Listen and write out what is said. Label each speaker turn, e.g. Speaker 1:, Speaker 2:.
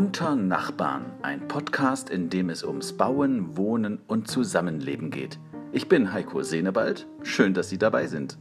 Speaker 1: Unter Nachbarn, ein Podcast, in dem es ums Bauen, Wohnen und Zusammenleben geht. Ich bin Heiko Senebald, schön, dass Sie dabei sind.